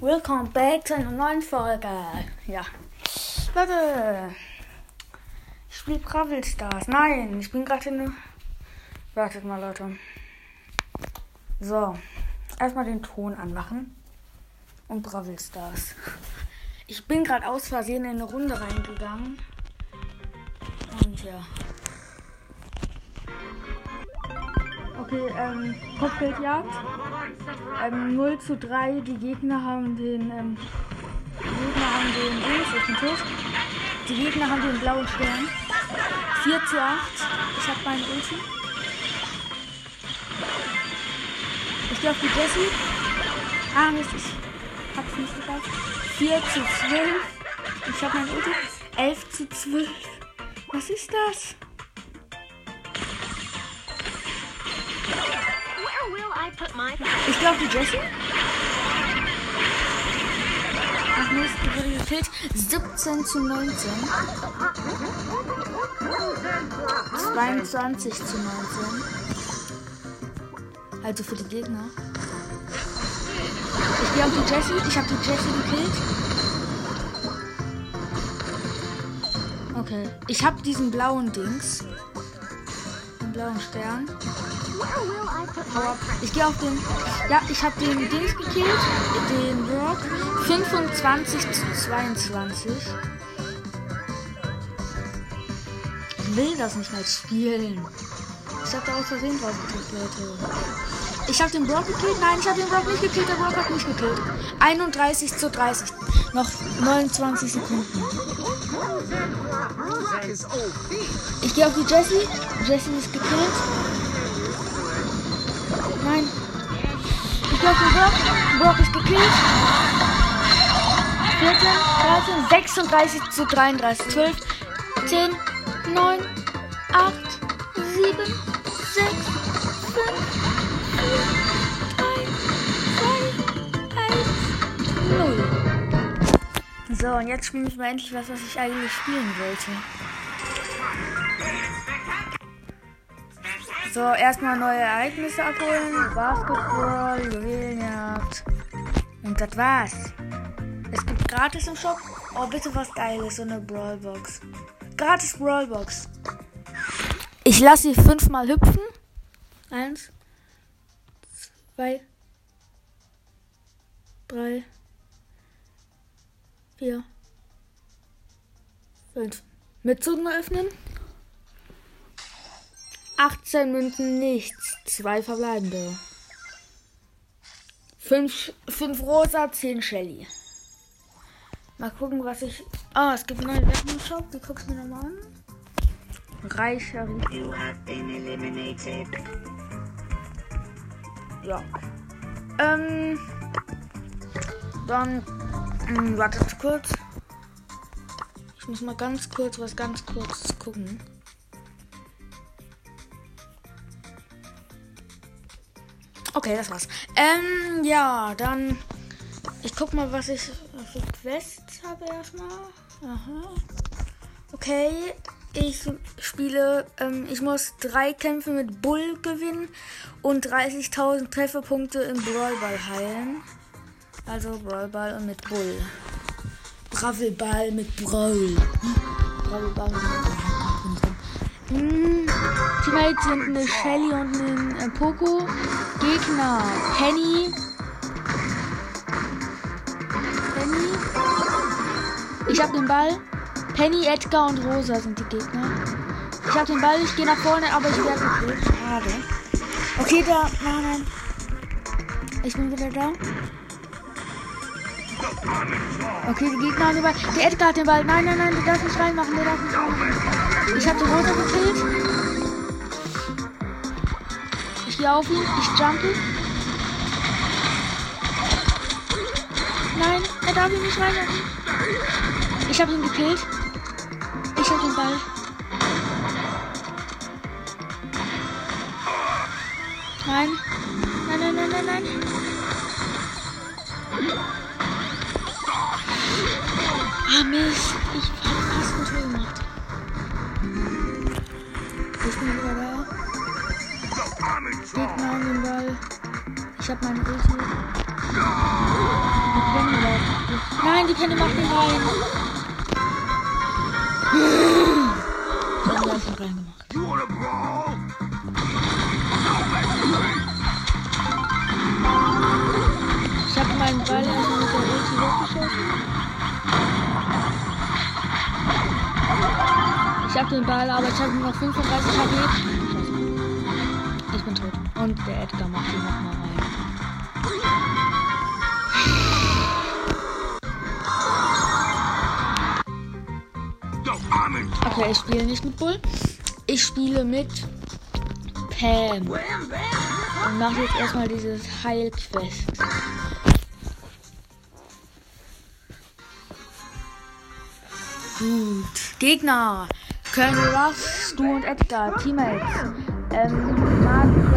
Willkommen back zu einer neuen Folge. Ja. Leute. Ich spiele Bravel Stars. Nein, ich bin gerade in. Wartet mal, Leute. So. Erstmal den Ton anmachen. Und Bravel Stars. Ich bin gerade aus Versehen in eine Runde reingegangen. Und ja. Okay, ähm, Kopfgeldjagd. Ähm, 0 zu 3, die Gegner haben den, ähm, die Gegner haben den ich bin tot. Die Gegner haben den blauen Stern. 4 zu 8, ich hab meinen Ulti. Ich gehe auf die Jessie. Ah, Mist, ich hab's nicht geschafft. 4 zu 12, ich hab meinen Ulti. 11 zu 12, was ist das? Ich glaube die Jessie. Ach Mist, die wurde gekillt. 17 zu 19. 22 zu 19. Also für die Gegner. Ich gehe auf die Jessie. Ich habe die Jessie gekillt. Okay. Ich habe diesen blauen Dings. Den blauen Stern. Ich gehe auf den. Ja, ich habe den Dings gekillt. Den Rock. 25 zu 22. Ich will das nicht mehr spielen. Ich hab da aus Versehen drauf gedrückt, Leute. Ich habe den Brock gekillt. Nein, ich habe den Brock nicht gekillt. Der Brock hat mich gekillt. 31 zu 30. Noch 29 Sekunden. Ich gehe auf die Jessie. Jessie ist gekillt. Nein. Ich den Brock. Brock ist gekillt. 14, 13, 36 zu 33. 12, 10, 9, 8, 7, 6, 5, 4, 3, 2, 1, 0. So, und jetzt spiele ich mal endlich was, was ich eigentlich spielen wollte. So, erstmal neue Ereignisse abholen. Basketball, Juwelenjagd. Und das war's. Es gibt gratis im Shop. Oh, bitte was Geiles. So eine Brawlbox. Gratis Brawlbox. Ich lasse sie fünfmal hüpfen. Eins. Zwei. Drei. Vier. Fünf. Mit Zungen öffnen. 18 Münzen nichts. Zwei verbleibende. 5, 5 rosa, 10 Shelly. Mal gucken, was ich. Ah, es gibt neue Sachen im Shop. Die guckst du mir nochmal an. Reicher. Ja. Ähm. Dann. Mh, wartet kurz. Ich muss mal ganz kurz was ganz kurz gucken. Okay, das war's. Ähm, ja, dann. Ich guck mal, was ich für Quests habe erstmal. Aha. Okay, ich spiele. Ähm, ich muss drei Kämpfe mit Bull gewinnen und 30.000 Trefferpunkte im Brawlball heilen. Also Brawlball und mit Bull. Bravelball mit Brawl. Bravelball mit Brawl. Hm, Teammates sind eine Shelly und ein äh, Poco. Gegner Penny. Penny. Ich hab den Ball. Penny, Edgar und Rosa sind die Gegner. Ich hab den Ball, ich gehe nach vorne, aber ich werde gekillt. Schade. Okay, da. Nein, nein. Ich bin wieder da. Okay, die Gegner haben den Ball. Der Edgar hat den Ball. Nein, nein, nein, du darfst nicht reinmachen, du darfst nicht reinmachen. Ich habe den Rosa gekillt. Gehe auf ihn, ich jumpe. Nein, er darf ihn nicht reinmachen. Ich habe ihn gekillt. Ich habe den Ball. Nein. Nein, nein, nein, nein, nein. Ah, Mist. Gegner haben den Ball. Ich hab meine Ulti. Wir können die Kenne macht ihn rein. Dann hat ihn reingemacht. Ich habe meinen Ball erstmal mit der Ulti weggeschossen. Ich habe den Ball, aber ich habe nur noch 35 HP. Und der Edgar macht ihn nochmal rein. Okay, ich spiele nicht mit Bull. Ich spiele mit Pam. Und mache jetzt erstmal dieses Heilquest. Gut. Gegner. Colonel Ruff, Stu und Edgar. Teammates. Ähm, Magier.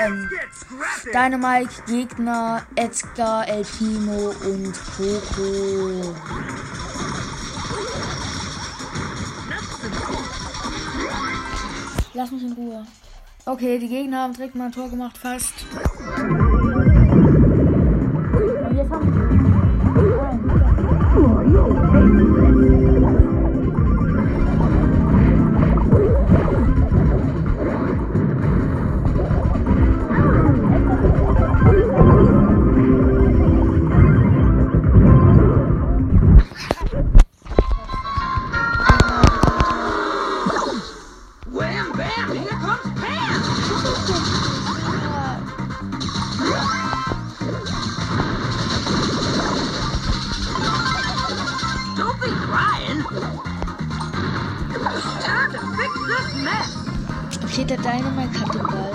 ähm, Dynamite, Gegner Edgar, El Primo und Coco. Lass mich in Ruhe. Okay, die Gegner haben direkt mal ein Tor gemacht, fast. Crying. Time to fix this mess. Okay, der Dynamite hat den Ball.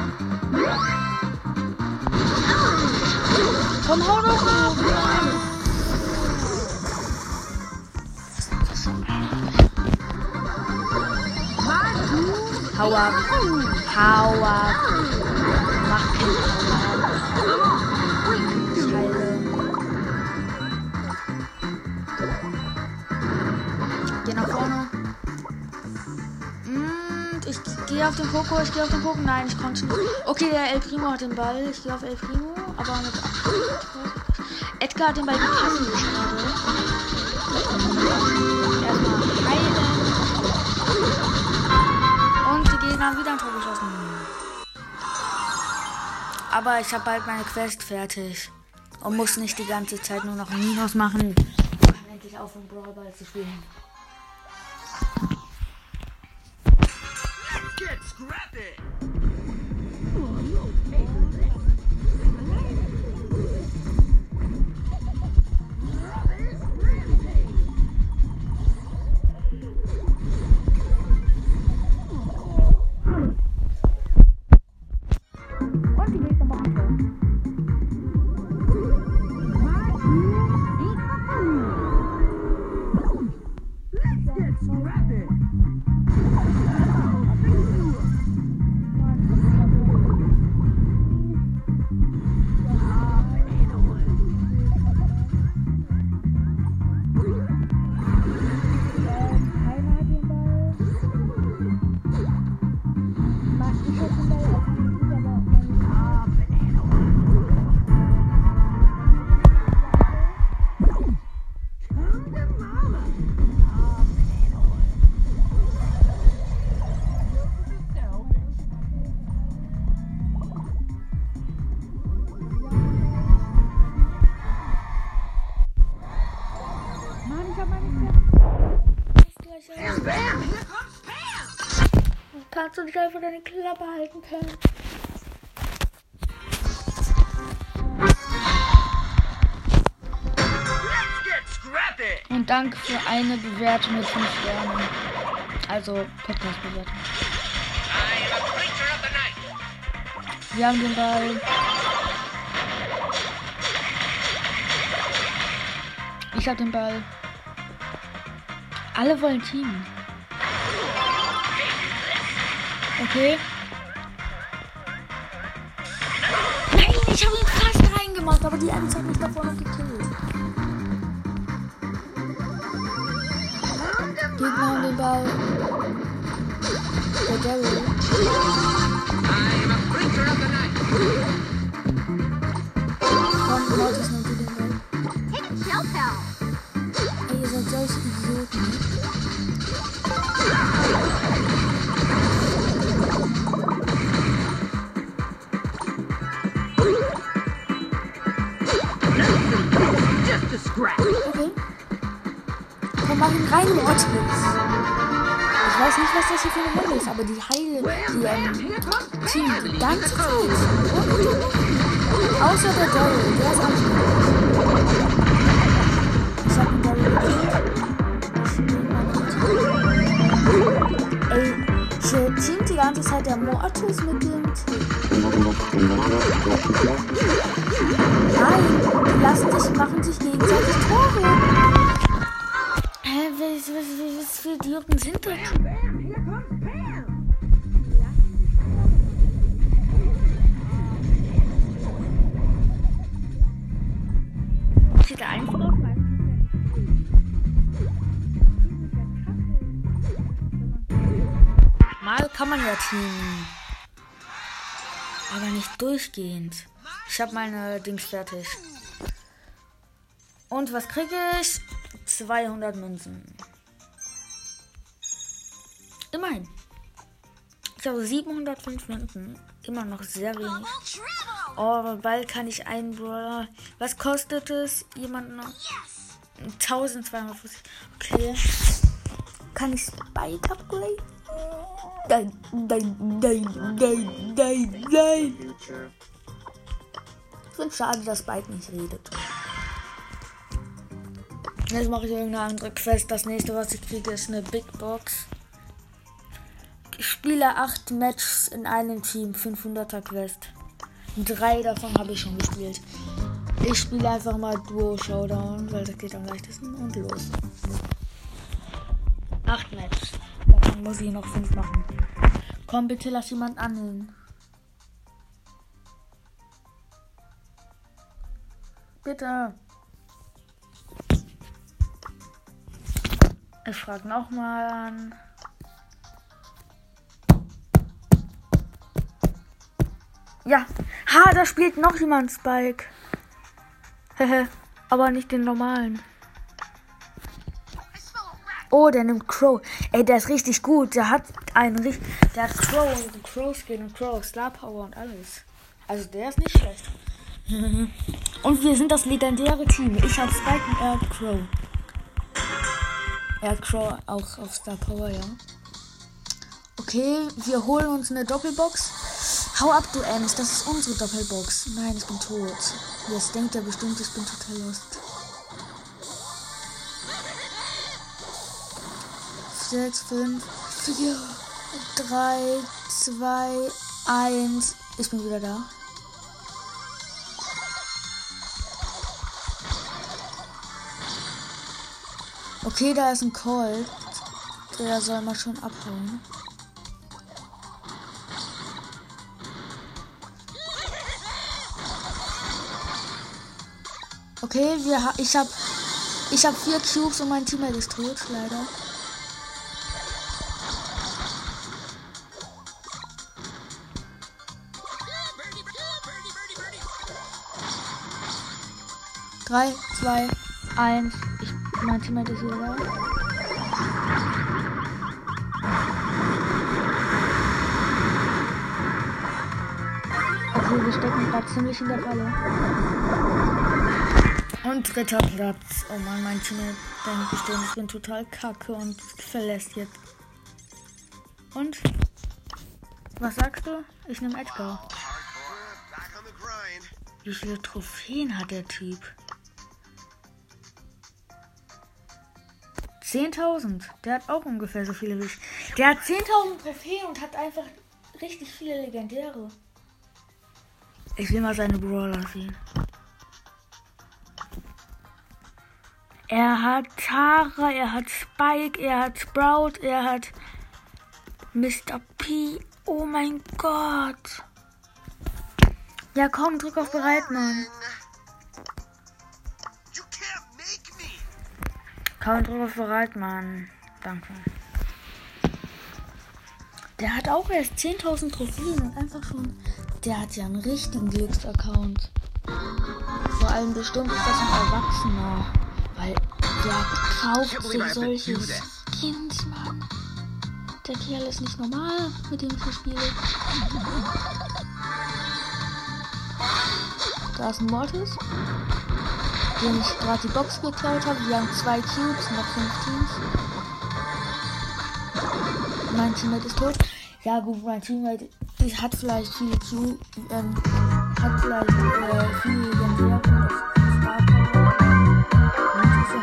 Komm, hau doch ab! Mann. Hau ab. Hau ab. Gehe auf den Poco, ich gehe auf den Poco. Nein, ich konnte nicht. Okay, der El Primo hat den Ball. Ich gehe auf El Primo, aber mit Edgar hat den Ball gepasst gerade. Erstmal heilen. Und die Gegner haben wieder ein Tor geschossen. Aber ich habe bald meine Quest fertig. Und muss nicht die ganze Zeit nur noch Minus machen. Kann endlich aufhören, Brawl Ball zu spielen. Scrap it! Kannst du nicht einfach deine Klappe halten können? Und danke für eine Bewertung mit 5 Sternen. Also Podcast-Bewertung. I am a creature of the night. Wir haben den Ball. Ich hab den Ball. Alle wollen Team. Okay. Nein, ich habe ihn fast reingemacht, aber die Ems hat mich davor noch gekillt. Gegner haben den Ball. Der Daryl. I am a creature of the night. Mortis. Ich weiß nicht, was das hier für eine Runde ist, aber die Heile, die ähm, Team die ganze Zeit. Außer der Daryl, der ist anstrengend. Ich hab den Daryl gekillt. Ey, hier teamt die ganze Zeit der Mortis mit dem Tick. Nein, die lassen sich, machen sich gegenseitig Tore. Hä, was, was, was, was für Idioten sind das? Bam, Pam. Steht da einfach meinem Mal kann man ja teamen. Aber nicht durchgehend. Ich habe meine Dings fertig. Und was kriege ich? 200 Münzen. Immerhin. Ich habe 705 Münzen. Immer noch sehr wenig. Oh, aber bald kann ich einen Brawler. Was kostet es? Jemand noch? 1250. Okay. Kann ich Spike upgraden? Nein, nein, nein, nein, nein, nein. Ich finde schade, dass Spike nicht redet. Jetzt mache ich irgendeine andere Quest. Das nächste, was ich kriege, ist eine Big Box. Ich spiele 8 Matches in einem Team, 500er Quest. Drei davon habe ich schon gespielt. Ich spiele einfach mal Duo Showdown, weil das geht am leichtesten und los. Acht Matches. Davon muss ich noch fünf machen. Komm, bitte lass jemand annehmen. Bitte. Ich frage nochmal an. Ja. Ha, da spielt noch jemand Spike. Hehe. Aber nicht den normalen. Oh, der nimmt Crow. Ey, der ist richtig gut. Der hat einen richtig. Der hat Crow und einen Crow Skin und Crow Star Power und alles. Also der ist nicht schlecht. und wir sind das legendäre Team. Ich habe Spike und er hat Crow. Er hat Crow auch auf Star Power, ja. Okay, wir holen uns eine Doppelbox. Hau ab, du Ems, das ist unsere Doppelbox. Nein, ich bin tot. Jetzt denkt er bestimmt, ich bin total lost. 6, 5, 4, 3, 2, 1. Ich bin wieder da. Okay, da ist ein Colt. Der soll mal schon abhauen. Okay, wir ha ich hab ich hab vier Cubes und mein Teammate ist tot, leider. Drei, zwei, eins. Ich, mein Teammate ist wieder da. Okay, wir stecken gerade ziemlich in der Falle. Und dritter Platz. Oh Mann, mein Team denkt bestimmt, ich bin total kacke und verlässt jetzt. Und? Was sagst du? Ich nehme Edgar. Wie viele Trophäen hat der Typ? 10.000. Der hat auch ungefähr so viele wie ich. Der hat 10.000 Trophäen und hat einfach richtig viele legendäre. Ich will mal seine Brawler sehen. Er hat Tara, er hat Spike, er hat Sprout, er hat Mr. P. Oh mein Gott. Ja, komm, drück auf bereit, Mann. Komm, drück auf bereit, Mann. Danke. Der hat auch erst 10.000 Trophäen und einfach schon. Der hat ja einen richtigen Glücksaccount. Vor allem bestimmt ist das ein Erwachsener. Weil der kauft sich solche Skins, Mann. Der Kerl ist nicht normal, mit dem ich hier spiele. Da ist ein Mortis, den ich gerade die Box geklaut habe. Wir haben zwei Cubes, noch fünf Teams. Mein Teammate ist tot. Ja gut, mein Teammate hat vielleicht viele Cubes, ähm, hat vielleicht äh, viele Star Power. Und ist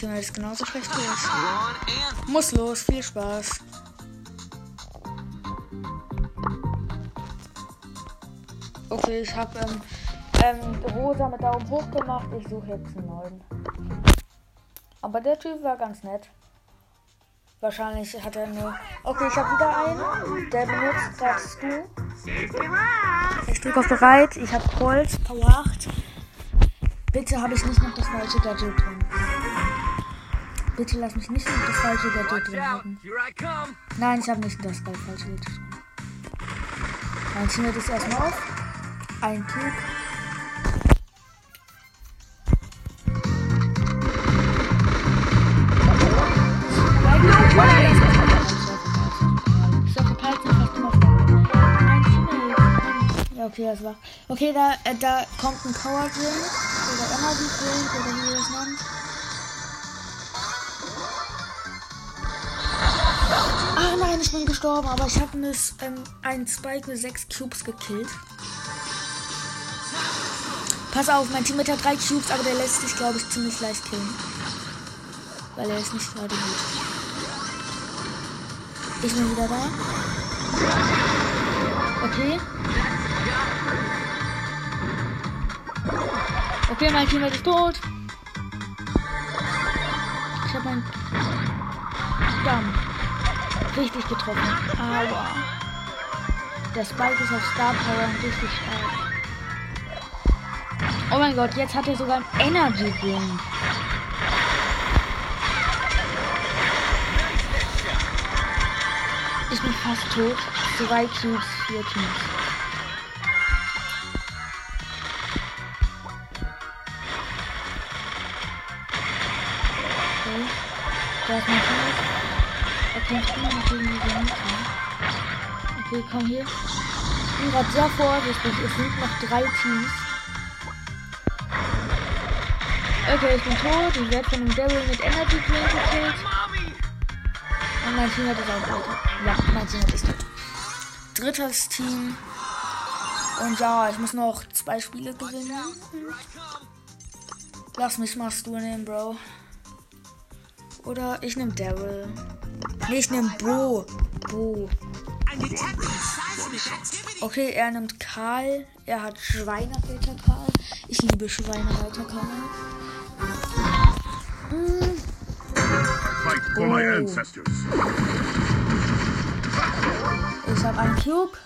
Teammate ist genauso schlecht wie ich. Muss los, viel Spaß. Okay, ich habe ähm, ähm, rosa mit Daumen hoch gemacht. Ich suche jetzt einen neuen. Aber der Typ war ganz nett. Wahrscheinlich hat er nur. Okay, ich habe wieder einen. Der benutzt gerade Stu. Ich drücke auf bereit. Ich habe Holz, Power 8. Bitte habe ich nicht noch das falsche Gadget drin. Bitte lass mich nicht das falsche Gadget drin haben. Nein, ich habe nicht das falsche Gadget drin. Mein Teammate ist erstmal auf. Ein Typ. Okay, das war. Okay, da, äh, da kommt ein Power Drink oder Energy Drink oder wie ihr das nennt. Nein, ich bin gestorben, aber ich habe ähm, einen Spike mit 6 Cubes gekillt. Pass auf, mein Teammate hat 3 Cubes, aber der lässt sich, glaube ich, ziemlich leicht killen. Weil er ist nicht gerade gut. Ich bin wieder da. Okay. Okay, mein Teammate ist tot. Ich habe einen Damm. Richtig getroffen. Aua. Der Spike ist auf Star Power richtig stark. Oh mein Gott, jetzt hat er sogar einen Energy Drink. Ich bin fast tot. Zwei Cubes, vier Teams. Okay. Da ist mein Teammate. Okay, komm hier. Ich bin gerade sehr vorsichtig. Es sind noch drei Teams. Okay, ich bin tot. Ich werde von einem Devil mit Energy Drink gekillt. Und mein Team hat es auch tot. Ja, mein Team hat es tot. Drittes Team. Und ja, ich muss noch zwei Spiele gewinnen. Lass mich mal Stu nehmen, Bro. Oder ich nehme Daryl. Nee, ich nehme Bo. Bo. Okay, er nimmt Karl. Er hat Schweinereiter Karl. Ich liebe Schweinereiter Karl. Mm, Oh. Ich habe einen Cube.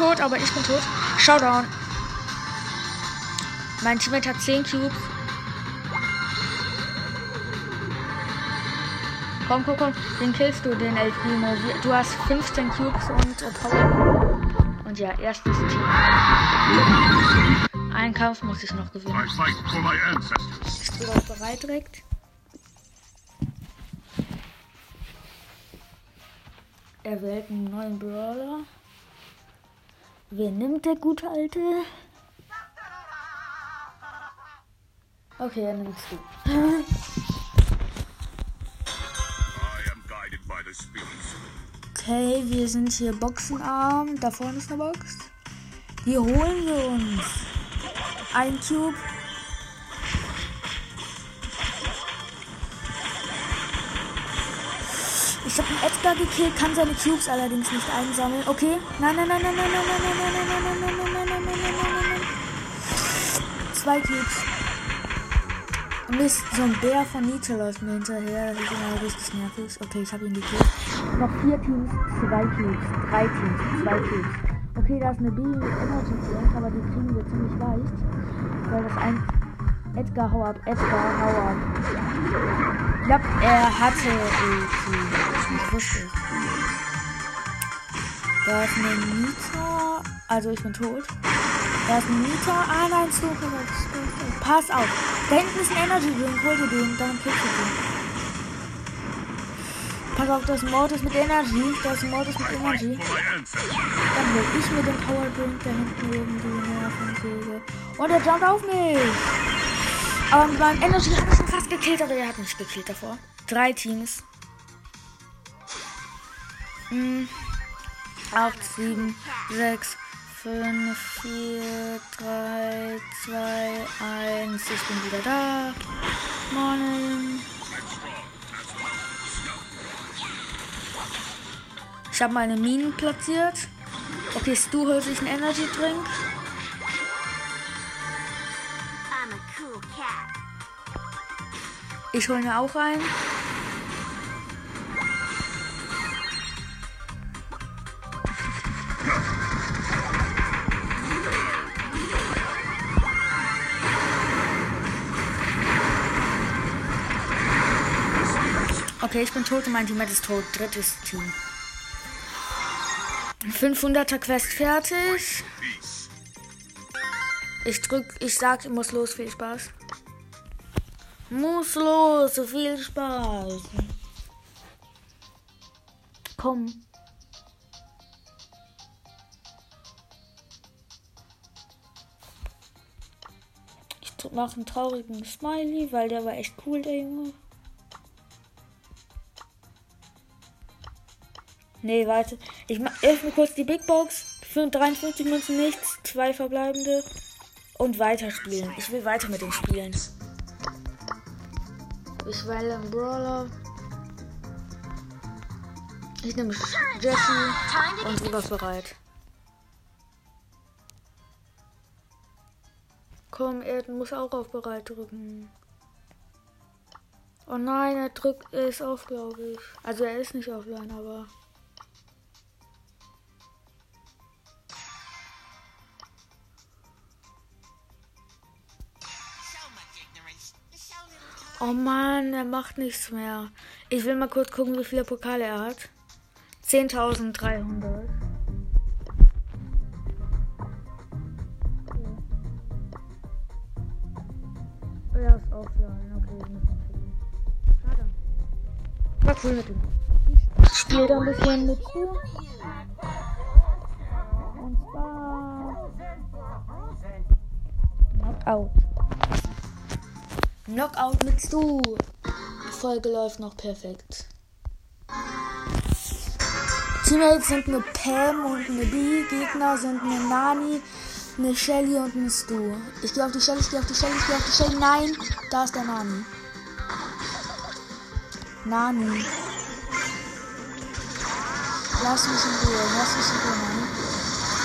Tot, aber ich bin tot. Showdown. Mein Teammate hat 10 Cubes. Komm, komm, komm. Den killst du, den El Primo. Du hast 15 Cubes und äh, Power. Und ja, erstes Team. Einen Kampf muss ich noch gewinnen. Bist du darauf bereit direkt? Er wählt einen neuen Brawler. Wer nimmt der gute alte? Okay, er nimmst du. Okay, wir sind hier boxenarm. Da vorne ist eine Box. Die holen wir uns. Ein Cube. Edgar gekillt, kann seine Cubes allerdings nicht einsammeln. Okay. Nein, nein, nein, nein, nein, nein, nein, nein, nein, nein, nein, nein, nein, nein, nein, nein, nein, nein, nein. Zwei Cubes. Mist, so ein Bär von Nietzsche läuft mir hinterher. Das ist immer richtig nervig. Okay, ich habe ihn gekillt. Noch vier Teams, zwei Cubes. Drei Teams, zwei Cubes. Okay, da ist eine B Energy Drink, aber die kriegen wir ziemlich leicht. Weil das ein Edgar, hau ab. Edgar, hau ab. Ich glaube, er hatte Ulti. Ich wusste es. Da ist eine Nita. Also ich bin tot. Da ist ein Nita. Ah nein, so. Pass auf. Da hinten ist ein Energy Drink. Hol dir den. Dann kriegst du den. Pass auf, das Mortis mit Energy. Das Mortis mit Energy. Dann hol ich mir den Power Drink da hinten irgendwie Nervensäge. Und er jumpt auf mich. Aber meinem Energy ich ihn fast gekillt, aber er hat mich gekillt davor. Drei Teams. Hm. 8, 7, 6, 5, 4, 3, 2, 1. Ich bin wieder da. Morning. Ich habe meine Minen platziert. Okay, Stu holt sich einen Energy Drink. Ich hole mir auch einen. Okay, ich bin tot und mein Teammate ist tot. Drittes Team. 500er Quest fertig. Ich drück, ich sag, muss los, viel Spaß. Muss los, viel Spaß. Komm. Ich dr- mach einen traurigen Smiley, weil der war echt cool, der Junge. Nee, warte. Ich mach öffne kurz die Big Box. Für 53 Münzen nichts. Zwei verbleibende. Und weiterspielen. Ich will weiter mit dem spielen. Ich wähle einen Brawler. Ich nehme Jesse und warst bereit. Komm, er muss auch auf bereit drücken. Oh nein, er drückt, er ist auf, glaube ich. Also er ist nicht offline, aber. Oh Mann, er macht nichts mehr. Ich will mal kurz gucken, wie viele Pokale er hat. 10.300. Er ist offline. Okay, wir müssen mal gucken. Schade. War cool mit ihm. Ich spiele da ein bisschen mit zu. Und zwar. Knockout. Knockout mit Stu. Die Folge läuft noch perfekt. Teammates sind eine Pam und eine B. Gegner sind eine Nani, eine Shelly und eine Stu. Ich gehe auf die Shelly, ich gehe auf die Shelly, ich gehe auf die Shelly. Nein, da ist der Nani. Nani. Lass mich in Ruhe, lass mich in Ruhe, Nani.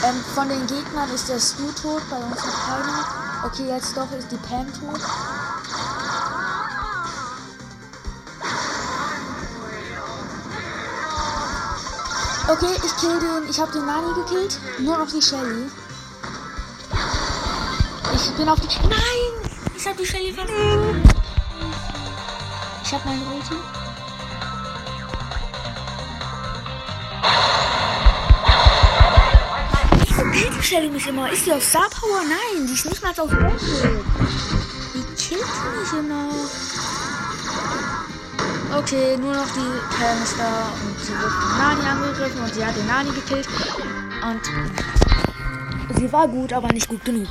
Ähm, von den Gegnern ist der Stu tot, bei uns noch keiner. Okay, jetzt doch ist die Pam tot. Okay, ich kill den. Ich habe den Nani gekillt. Nur noch die Shelly. Ich bin auf die. Nein! Ich habe die Shelly verloren. Ich habe meine Ulti. Warum killt die Shelly mich immer? Ist die auf Star Power? Nein, die ist nicht mal auf Level. Die killt die mich immer. Okay, nur noch die da und Nani angegriffen und sie hat den Nani gekillt. Und sie war gut, aber nicht gut genug.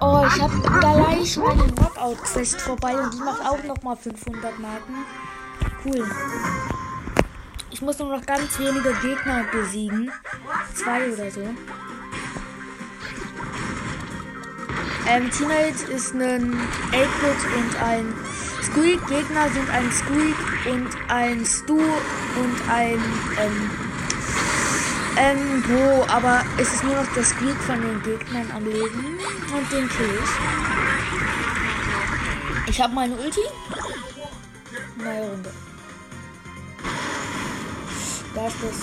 Oh, ich habe gleich meine Knockout-Quest vorbei und die macht auch nochmal 500 Marken. Cool. Ich muss nur noch ganz wenige Gegner besiegen. Zwei oder so. Ähm, Teammate ist ein 8-Bit und ein Squeak. Gegner sind ein Squeak und ein Stu und ein ähm, ähm, Bo. Aber es ist nur noch der Squeak von den Gegnern am Leben und den kill ich. Ich habe meine Ulti. Neue Runde. Da ist das.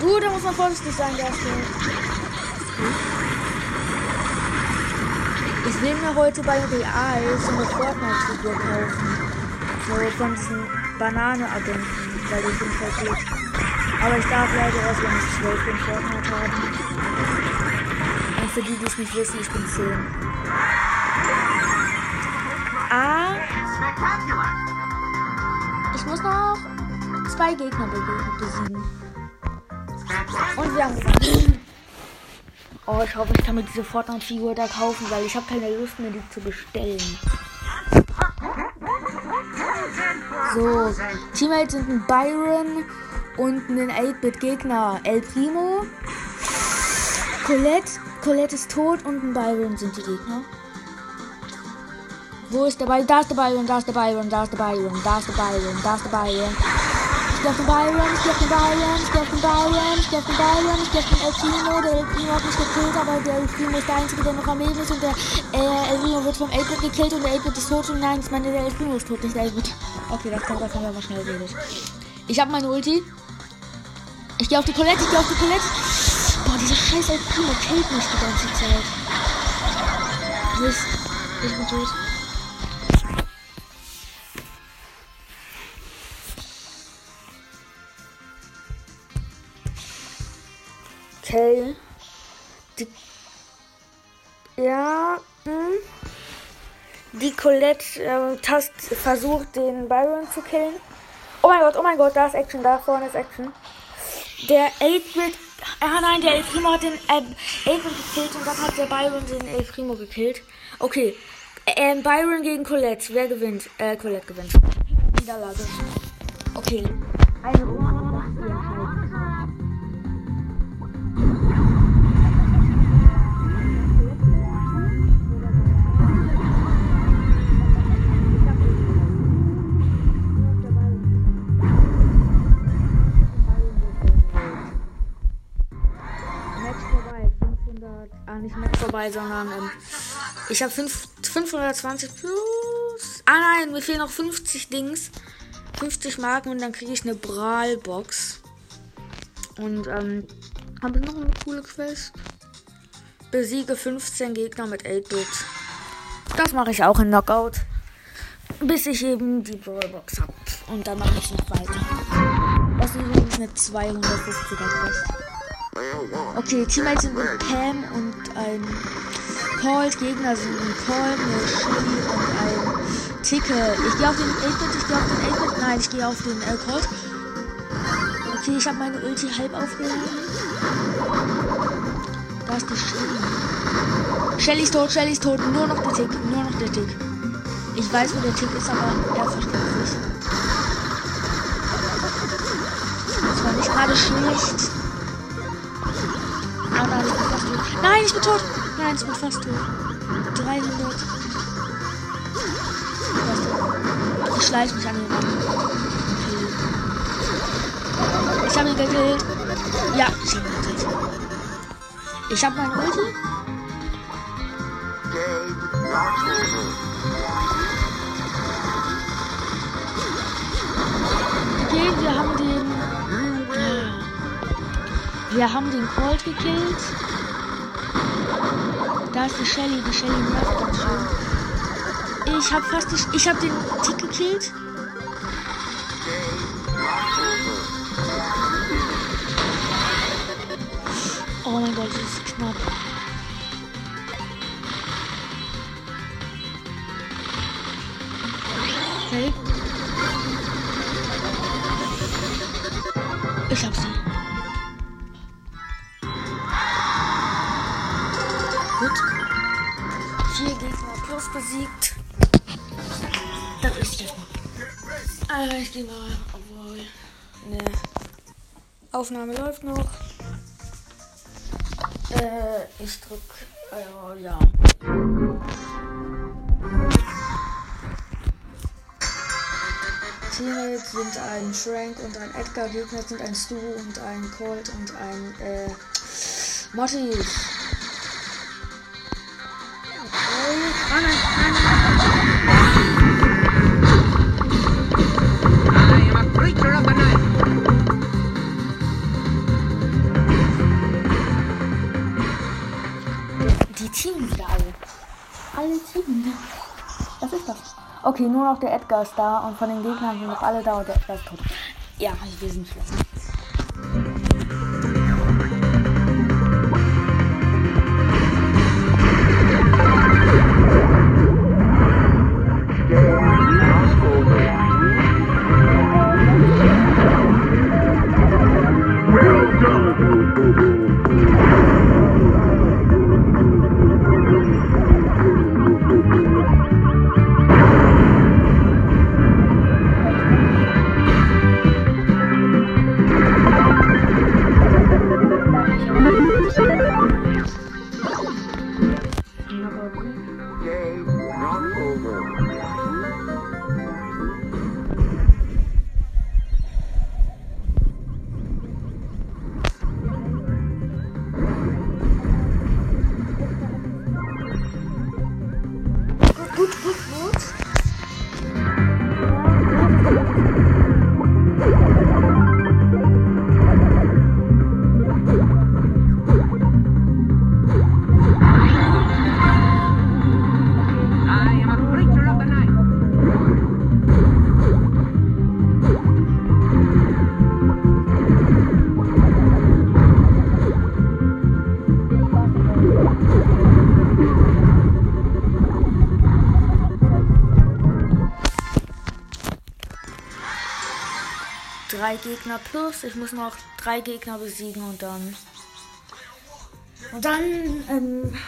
Du, da muss man vorsichtig sein, der ist der. Ich will mir heute bei Real so eine Fortnite-Figur kaufen. So von Banane-Agenten, weil die sind voll. Aber ich darf leider erst, wenn ich 12 bin, Fortnite haben. Und für die, die es nicht wissen, ich bin 10. Ah, ich muss noch zwei Gegner be- besiegen. Und wir haben gewonnen. Oh, ich hoffe, ich kann mir diese Fortnite-Figur da kaufen, weil ich habe keine Lust mehr, die zu bestellen. So, Teammates sind ein Byron und ein 8-Bit-Gegner. El Primo. Colette. Colette ist tot und ein Byron sind die Gegner. Wo ist der Byron? Da ist der Byron, da ist der Byron, da ist der Byron, da ist der Byron, da ist der Byron. Geh auf den Byron, ich geh auf den Byron, ich geh auf den El Primo. Der El Primo hat mich gekillt, aber der El Primo ist der Einzige, der noch am Leben ist und der äh, El Primo wird vom 8-Bit gekillt und der 8-Bit ist tot und nein, ich meine, der El Primo ist tot, nicht der 8-Bit. Okay, das kommt davon, wenn man schnell redet. Ich hab meine Ulti. Ich geh auf die Colette, ich geh auf die Colette. Boah, dieser scheiß El Primo killt mich die ganze Zeit. Mist, ich bin tot. Okay. Die, ja. Hm. Die Colette äh, tast, versucht, den Byron zu killen. Oh mein Gott, oh mein Gott, da ist Action, da vorne ist Action. Der 8-Bit. Ah nein, der El Primo hat den ähm, 8-Bit gekillt und dann hat der Byron den El Primo gekillt. Okay. Ähm, Byron gegen Colette. Wer gewinnt? Äh, Colette gewinnt. Niederlage. Okay. Eine Runde. Nicht Match vorbei, sondern ähm, ich habe 520 plus, ah nein, mir fehlen noch 50 Dings, 50 Marken und dann kriege ich eine Brawl-Box. Und ähm, habe ich noch eine coole Quest? Besiege 15 Gegner mit 8-Bit. Das mache ich auch in Knockout. Bis ich eben die Brawlbox habe. Und dann mache ich noch weiter. Das ist übrigens eine 250er Quest. Okay, Teammates sind ein Pam und ein Colt. Gegner sind ein Colt, eine Shelly und ein Ticke. Ich gehe auf den 8-Bit, ich gehe auf den 8-Bit. Nein, ich gehe auf den äh, Colt. Okay, ich habe meine Ulti halb aufgeladen. Da ist die Shelly. Shelly ist tot, Shelly ist tot. Nur noch der Tick, nur noch der Tick. Ich weiß, wo der Tick ist, aber er versteht es nicht. Das war nicht gerade schlecht. Nein, ich bin tot. Nein, ich bin fast tot. 300. Fast tot. Ich schleiche mich an den. Okay. Ich habe ihn gekillt. Ja, ich habe ihn gekillt. Ich habe meine Ulti. Okay, wir haben den. Wir haben den Colt gekillt. Da ist die Shelly. Die Shelly nervt ganz schön. Ich habe fast die, ich habe den Tick gekillt. Oh mein Gott, das ist knapp. Plus besiegt. Das ist mal. Äh, ich geh mal, obwohl. Ne. Aufnahme läuft noch. Äh, ich drück. Äh, ja. Teammates sind ein Frank und ein Edgar, Gegner sind ein Stu und ein Colt und ein äh, Motti. Okay, nur noch der Edgar ist da und von den Gegnern sind noch alle da und der Edgar ist tot. Ja, wir sind schlecht. Drei Gegner plus. Ich muss noch drei Gegner besiegen und dann. Und dann, ähm.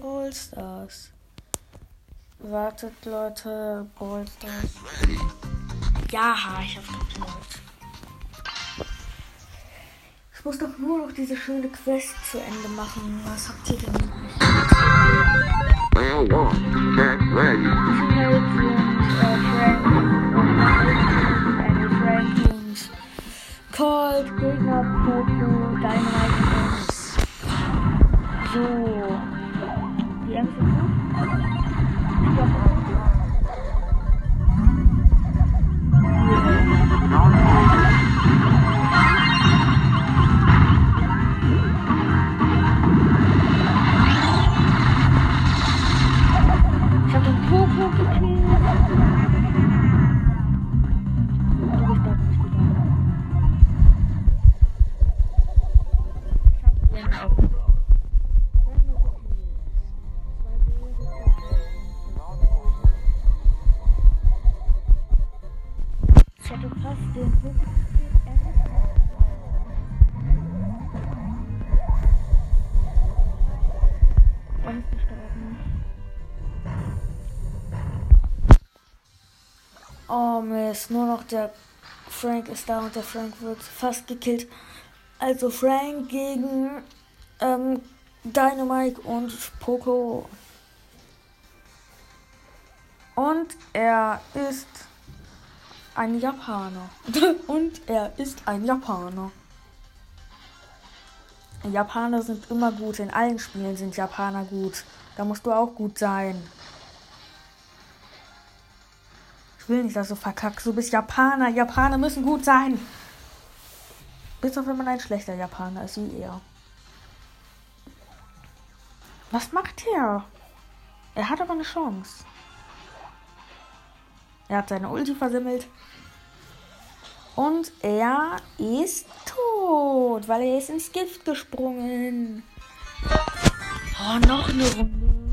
Brawl Stars. Wartet, Leute. Brawl Stars. Ja, ich hab's geklaut. Ich muss doch nur noch diese schöne Quest zu Ende machen. Was habt ihr denn übrig? Mist, nur noch der Frank ist da und der Frank wird fast gekillt. Also Frank gegen ähm, Dynamite und Poco. Und er ist ein Japaner. und er ist ein Japaner. Japaner sind immer gut. In allen Spielen sind Japaner gut. Da musst du auch gut sein. Will nicht, dass du verkackst. Du bist Japaner. Japaner müssen gut sein. Bis auf wenn man ein schlechter Japaner ist, wie er. Was macht er? Er hat aber eine Chance. Er hat seine Ulti versimmelt. Und er ist tot, weil er ist ins Gift gesprungen. Oh, noch eine Runde.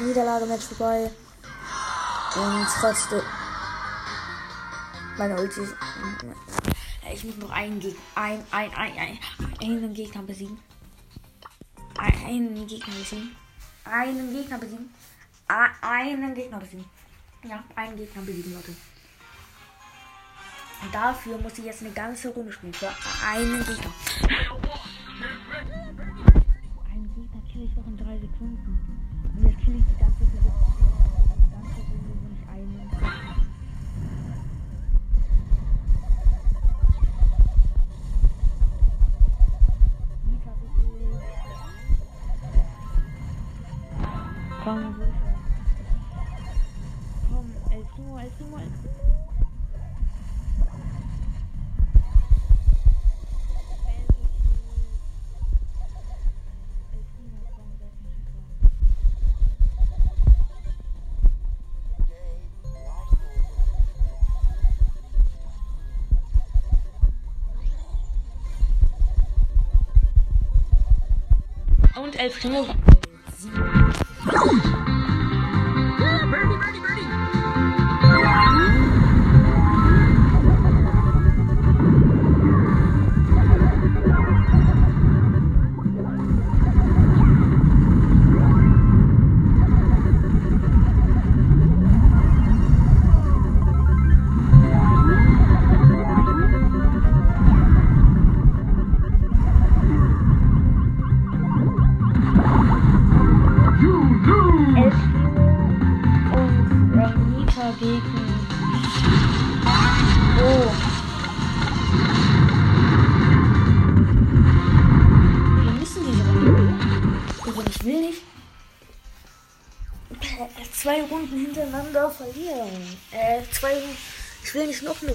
Niederlage-Match vorbei. Und trotzdem. Meine Ulti. Ich muss noch einen Gegner. Ein, ein, ein, ein, einen Gegner besiegen. Einen Gegner besiegen. Einen Gegner besiegen. a- einen Gegner besiegen. Ja, einen Gegner besiegen, Leute. Und dafür muss ich jetzt eine ganze Runde spielen. Für einen Gegner. Einen Gegner kill ich doch in drei Sekunden. Und jetzt kill ich Und El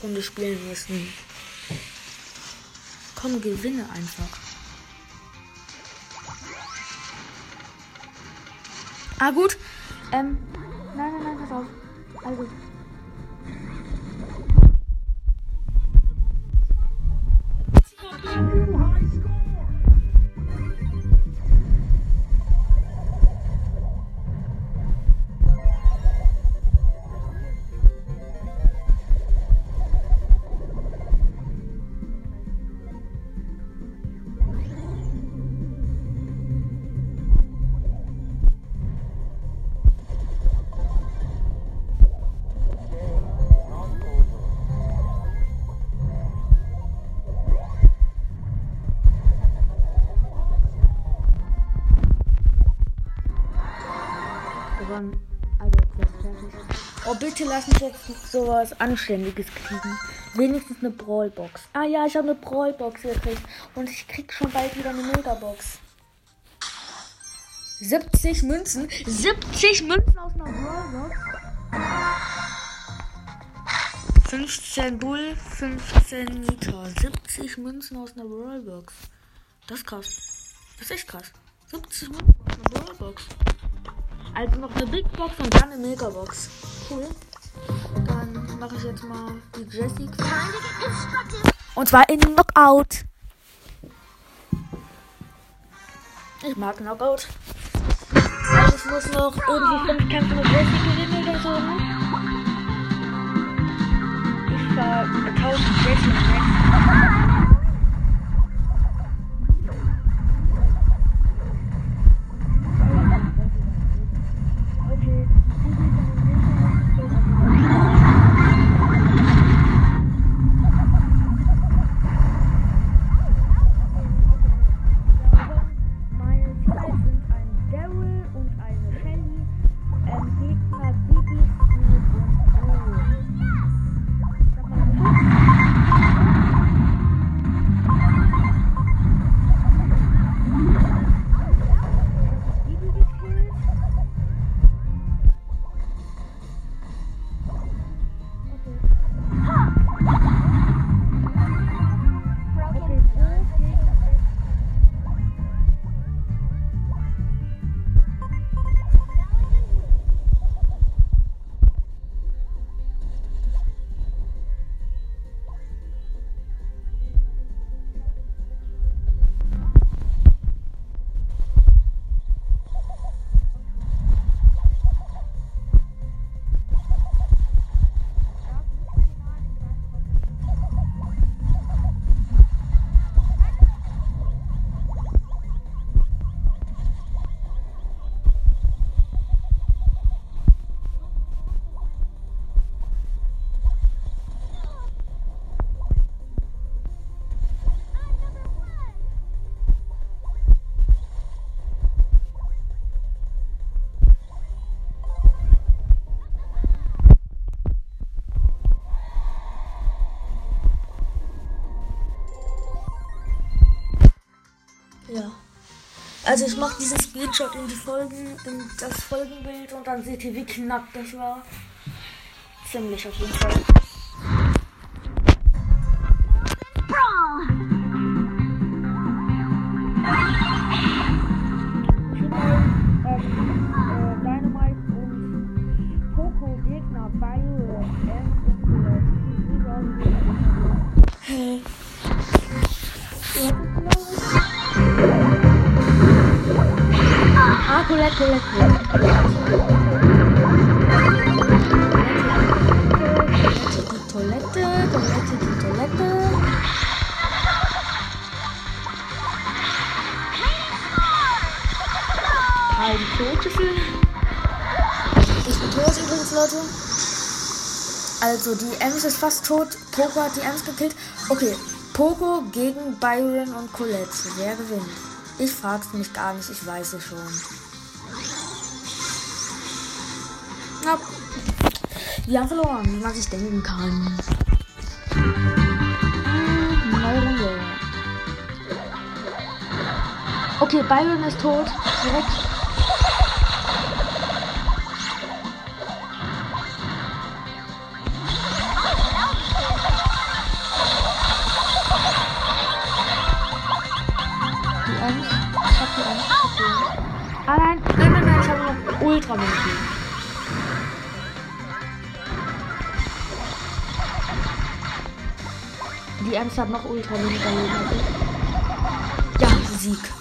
Runde spielen müssen. Komm, gewinne einfach. Ah, gut. Ähm, nein, nein, nein, pass auf. Also. Waren also. Oh, bitte lass mich jetzt sowas Anständiges kriegen. Wenigstens eine Brawlbox. Ah ja, ich habe eine Brawlbox gekriegt. Und ich krieg schon bald wieder eine Megabox. 70 Münzen. 70 Münzen aus einer Brawlbox. 15 Bull, 15 Nita. 70 Münzen aus einer Brawlbox. Das ist krass. Das ist echt krass. 70 Münzen aus einer Brawlbox. Also noch eine Big Box und dann eine Megabox. Cool. Dann mache ich jetzt mal die Jessie. Und zwar in Knockout. Ich mag Knockout. Also ich muss noch irgendwie fünf Kämpfe mit Jessie gewinnen oder so. ne? Ich 1000 Jessie im Max. Also ich mache diesen Screenshot in die Folgen, in das Folgenbild und dann seht ihr, wie knapp das war. Ziemlich auf jeden Fall. Also, die Ems ist fast tot. Poco hat die Ems gekillt. Okay, Poco gegen Byron und Colette. Wer gewinnt? Ich frag's mich gar nicht, ich weiß es schon. Na, wir haben verloren, wie man sich denken kann. Neue Runde. Okay, Byron ist tot. Direkt. Noch Ultramilch. Die Ems hat noch als ich. Ja, Sieg.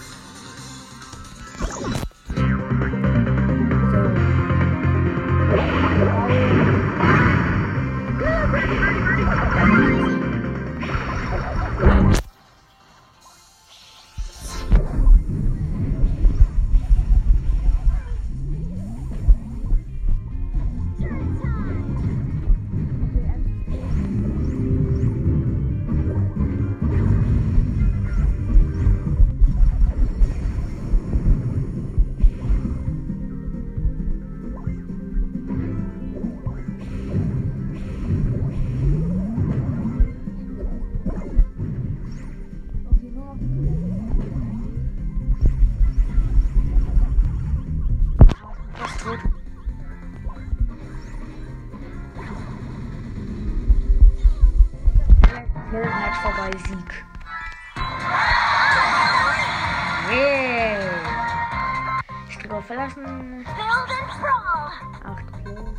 Brawl! 8 Kills.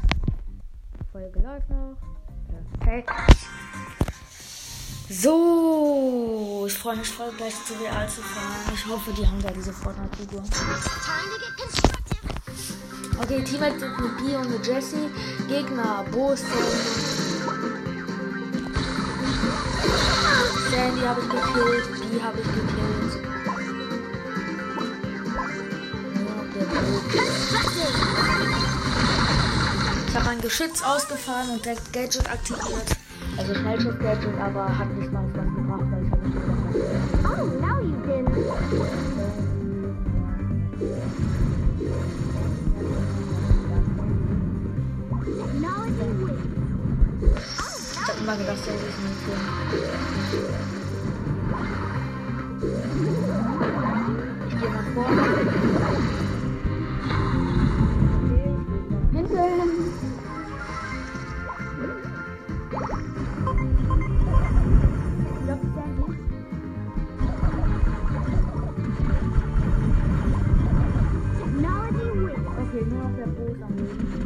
Folge läuft noch. Perfekt. So, ich freue mich voll gleich zu Real zu fahren. Ich hoffe, die haben da diese Fortnite-Figur. Okay, Teammate sind eine Bi und eine Jessie. Gegner, Bo, Sandy. Sandy habe ich gekillt, Bi habe ich gekillt. Ich habe mein Geschütz ausgefahren und direkt Gadget aktiviert. Also Schnellschuss-Gadget, aber hat nicht mal was gebracht, weil ich habe nicht wieder Oh, now you. Technology wins. Ich habe immer gedacht, der ist nicht hier. Ich gehe mal vor. Noch der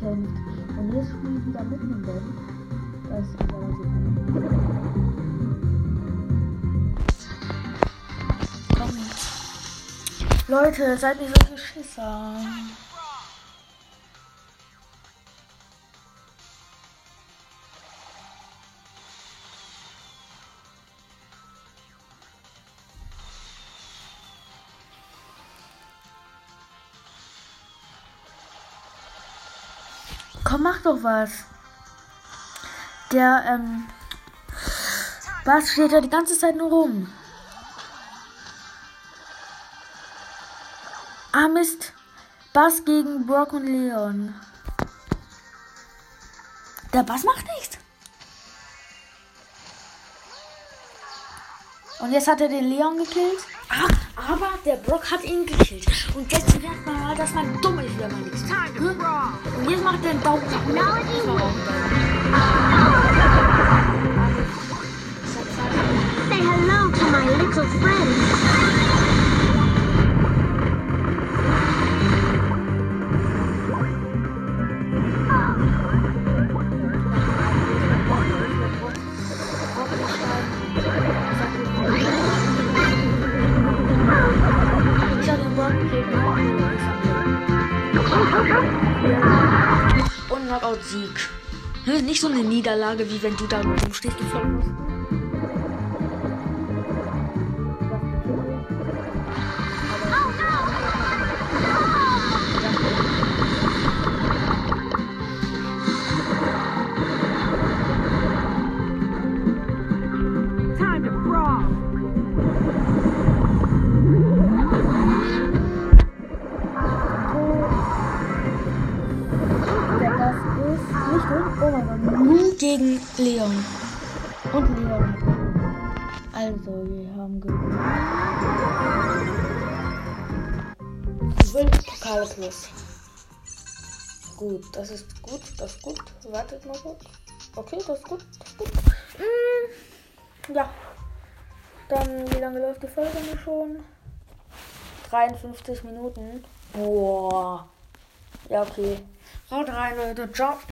kämpft. Und jetzt spielen wir wieder mitten im Band. Das ist aber so Leute, seid nicht so Schisser. Mach doch was. Der, ähm. Was steht da die ganze Zeit nur rum? Ah, Mist. Bass gegen Brock und Leon. Der Bass macht nichts. Und jetzt hat er den Leon gekillt. Ah, aber der Brock hat ihn gekillt. Und jetzt merkt man mal, dass man dumm ist, wenn man nichts tut. Hm? Und jetzt macht er einen Daumen nach oben. Say hello to my little friend. Und Knockout-Sieg. Nicht so eine Niederlage, wie wenn du da rumstehst und gegen Leon. Und Leon. Also, wir haben gewonnen. Zwölf Pokale plus. Gut, das ist gut, das ist gut. Wartet mal kurz. Okay, das ist gut, das ist gut. Mm, ja. Dann, wie lange läuft die Folge schon? 53 Minuten. Boah. Ja, okay. Haut rein, Leute. Ciao.